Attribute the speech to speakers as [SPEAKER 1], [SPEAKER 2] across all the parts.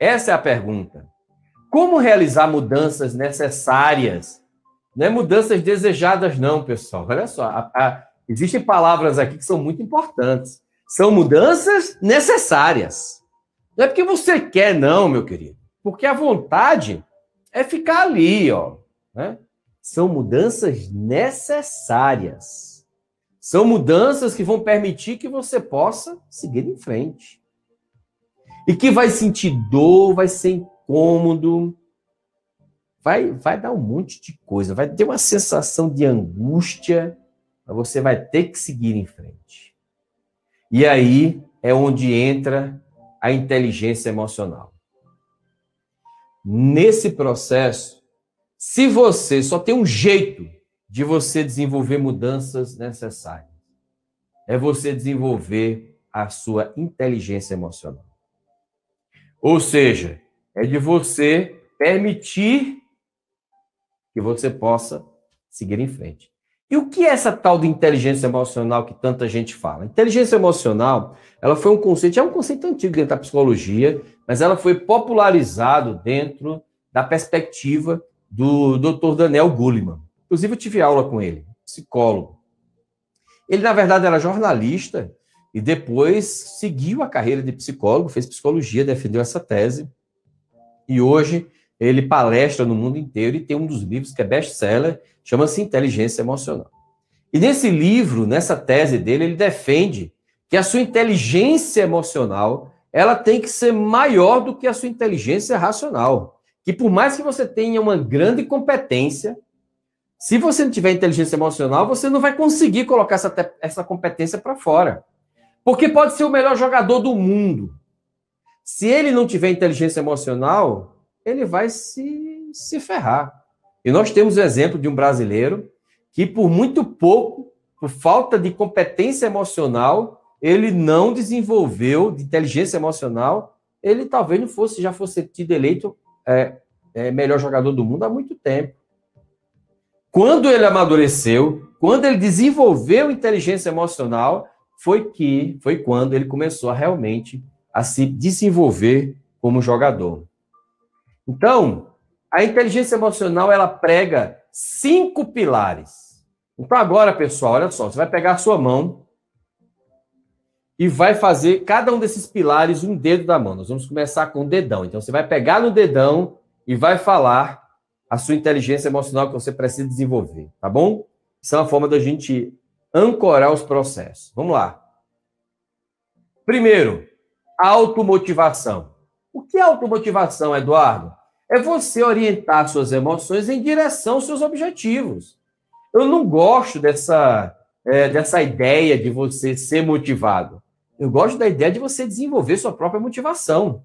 [SPEAKER 1] Essa é a pergunta. Como realizar mudanças necessárias? Não é mudanças desejadas, não, pessoal. Olha só, a, a, existem palavras aqui que são muito importantes. São mudanças necessárias. Não é porque você quer, não, meu querido. Porque a vontade é ficar ali, ó. Né? São mudanças necessárias. São mudanças que vão permitir que você possa seguir em frente. E que vai sentir dor, vai ser incômodo, vai, vai dar um monte de coisa, vai ter uma sensação de angústia, mas você vai ter que seguir em frente. E aí é onde entra a inteligência emocional. Nesse processo, se você só tem um jeito de você desenvolver mudanças necessárias, é você desenvolver a sua inteligência emocional. Ou seja, é de você permitir que você possa seguir em frente. E o que é essa tal de inteligência emocional que tanta gente fala? Inteligência emocional, ela foi um conceito, é um conceito antigo dentro da psicologia, mas ela foi popularizado dentro da perspectiva do Dr. Daniel Goleman. Inclusive eu tive aula com ele, psicólogo. Ele na verdade era jornalista e depois seguiu a carreira de psicólogo, fez psicologia, defendeu essa tese. E hoje ele palestra no mundo inteiro e tem um dos livros que é best-seller, chama-se Inteligência Emocional. E nesse livro, nessa tese dele, ele defende que a sua inteligência emocional, ela tem que ser maior do que a sua inteligência racional. Que por mais que você tenha uma grande competência, se você não tiver inteligência emocional, você não vai conseguir colocar essa, essa competência para fora. Porque pode ser o melhor jogador do mundo. Se ele não tiver inteligência emocional, ele vai se, se ferrar. E nós temos o exemplo de um brasileiro que, por muito pouco, por falta de competência emocional, ele não desenvolveu de inteligência emocional, ele talvez não fosse, já fosse tido eleito é, é, melhor jogador do mundo há muito tempo. Quando ele amadureceu, quando ele desenvolveu inteligência emocional, foi que foi quando ele começou a realmente a se desenvolver como jogador. Então, a inteligência emocional ela prega cinco pilares. Então agora, pessoal, olha só, você vai pegar a sua mão e vai fazer cada um desses pilares um dedo da mão. Nós vamos começar com o dedão. Então você vai pegar no dedão e vai falar a sua inteligência emocional que você precisa desenvolver, tá bom? Isso é uma forma da gente ancorar os processos. Vamos lá. Primeiro, automotivação. O que é automotivação, Eduardo? é você orientar suas emoções em direção aos seus objetivos. Eu não gosto dessa, é, dessa ideia de você ser motivado. Eu gosto da ideia de você desenvolver sua própria motivação.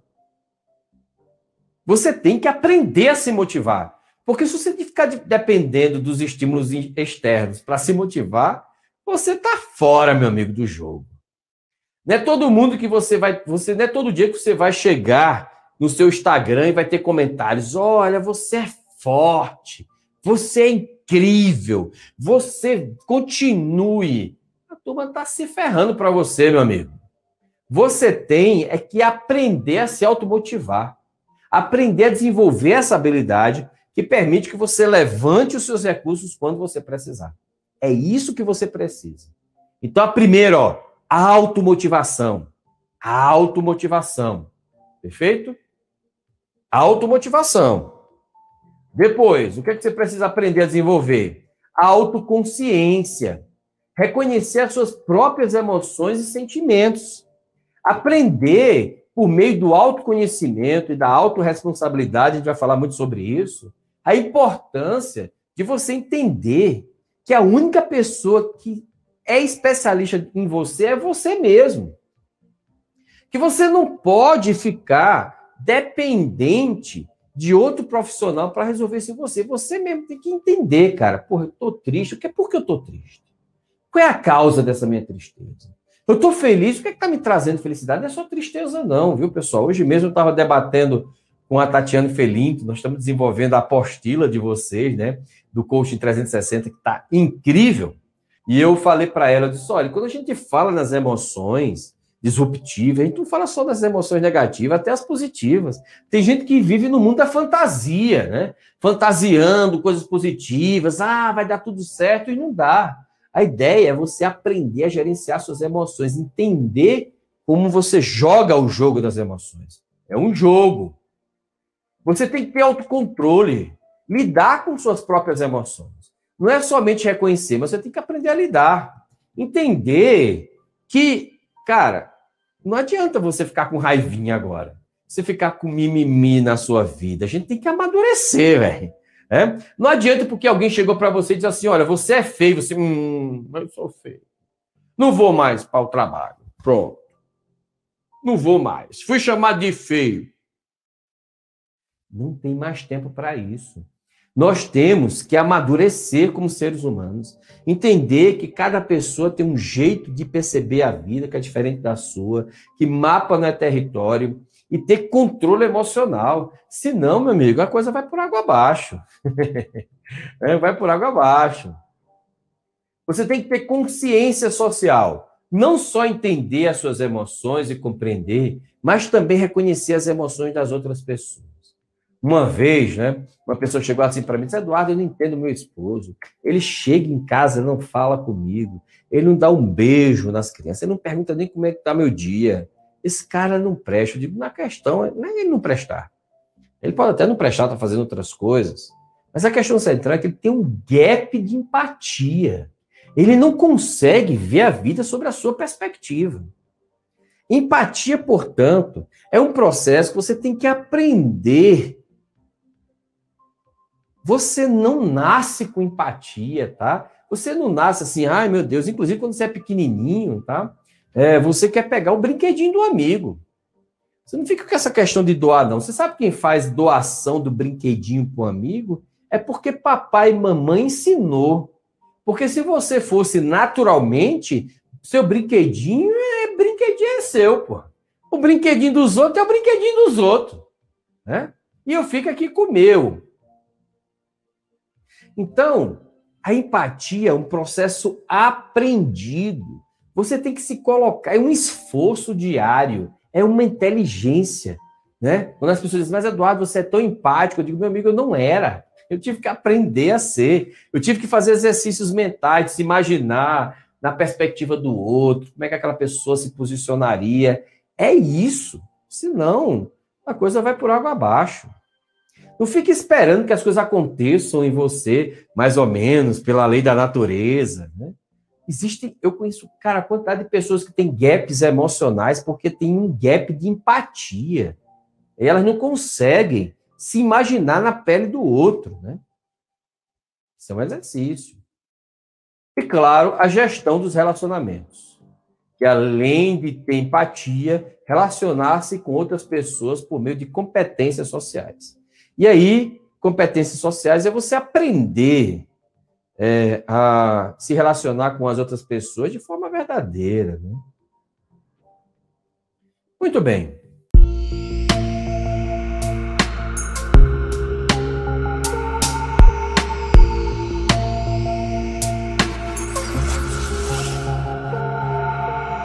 [SPEAKER 1] Você tem que aprender a se motivar. Porque se você ficar dependendo dos estímulos externos para se motivar, você está fora, meu amigo, do jogo. Não é todo mundo que você vai. Você, não é todo dia que você vai chegar no seu Instagram e vai ter comentários: olha, você é forte, você é incrível, você continue. A turma está se ferrando para você, meu amigo. Você tem é que aprender a se automotivar, aprender a desenvolver essa habilidade que permite que você levante os seus recursos quando você precisar. É isso que você precisa. Então, a primeira, ó, a automotivação. A automotivação. Perfeito? Automotivação. Depois, o que, é que você precisa aprender a desenvolver? A autoconsciência. Reconhecer as suas próprias emoções e sentimentos. Aprender, por meio do autoconhecimento e da autorresponsabilidade, a gente vai falar muito sobre isso, a importância de você entender que a única pessoa que é especialista em você é você mesmo. Que você não pode ficar dependente de outro profissional para resolver em você. Você mesmo tem que entender, cara. Porra, eu tô triste. Que, por que eu tô triste? Qual é a causa dessa minha tristeza? Eu tô feliz. O que é que tá me trazendo felicidade? Não é só tristeza, não, viu, pessoal? Hoje mesmo eu estava debatendo com a Tatiana Felinto. Nós estamos desenvolvendo a apostila de vocês, né? Do Coaching 360, que está incrível. E eu falei para ela, eu disse, olha, quando a gente fala nas emoções, disruptiva. A gente não fala só das emoções negativas, até as positivas. Tem gente que vive no mundo da fantasia, né? Fantasiando coisas positivas. Ah, vai dar tudo certo e não dá. A ideia é você aprender a gerenciar suas emoções, entender como você joga o jogo das emoções. É um jogo. Você tem que ter autocontrole, lidar com suas próprias emoções. Não é somente reconhecer, mas você tem que aprender a lidar. Entender que, cara, não adianta você ficar com raivinha agora. Você ficar com mimimi na sua vida. A gente tem que amadurecer, velho. É? Não adianta porque alguém chegou para você e disse assim: olha, você é feio, você. Hum, eu sou feio. Não vou mais para o trabalho. Pronto. Não vou mais. Fui chamado de feio. Não tem mais tempo para isso. Nós temos que amadurecer como seres humanos, entender que cada pessoa tem um jeito de perceber a vida que é diferente da sua, que mapa não é território, e ter controle emocional. Senão, meu amigo, a coisa vai por água abaixo. é, vai por água abaixo. Você tem que ter consciência social. Não só entender as suas emoções e compreender, mas também reconhecer as emoções das outras pessoas. Uma vez, né, uma pessoa chegou assim para mim disse: Eduardo, eu não entendo meu esposo. Ele chega em casa, não fala comigo, ele não dá um beijo nas crianças, ele não pergunta nem como é que está meu dia. Esse cara não presta. Eu digo, na questão, não é ele não prestar. Ele pode até não prestar, está fazendo outras coisas. Mas a questão central é que ele tem um gap de empatia. Ele não consegue ver a vida sobre a sua perspectiva. Empatia, portanto, é um processo que você tem que aprender você não nasce com empatia, tá? Você não nasce assim, ai meu Deus, inclusive quando você é pequenininho, tá? É, você quer pegar o brinquedinho do amigo. Você não fica com essa questão de doar, não. Você sabe quem faz doação do brinquedinho para o amigo? É porque papai e mamãe ensinou. Porque se você fosse naturalmente, seu brinquedinho é brinquedinho é seu, pô. O brinquedinho dos outros é o brinquedinho dos outros. Né? E eu fico aqui com o meu. Então, a empatia é um processo aprendido. Você tem que se colocar, é um esforço diário, é uma inteligência. Né? Quando as pessoas dizem, mas Eduardo, você é tão empático, eu digo, meu amigo, eu não era. Eu tive que aprender a ser. Eu tive que fazer exercícios mentais, se imaginar na perspectiva do outro, como é que aquela pessoa se posicionaria. É isso. Senão, a coisa vai por água abaixo. Não fique esperando que as coisas aconteçam em você, mais ou menos, pela lei da natureza. Né? Existe, eu conheço, cara, a quantidade de pessoas que têm gaps emocionais porque tem um gap de empatia. Elas não conseguem se imaginar na pele do outro, né? Isso é um exercício. E, claro, a gestão dos relacionamentos. Que além de ter empatia, relacionar-se com outras pessoas por meio de competências sociais. E aí, competências sociais é você aprender é, a se relacionar com as outras pessoas de forma verdadeira. Né? Muito bem.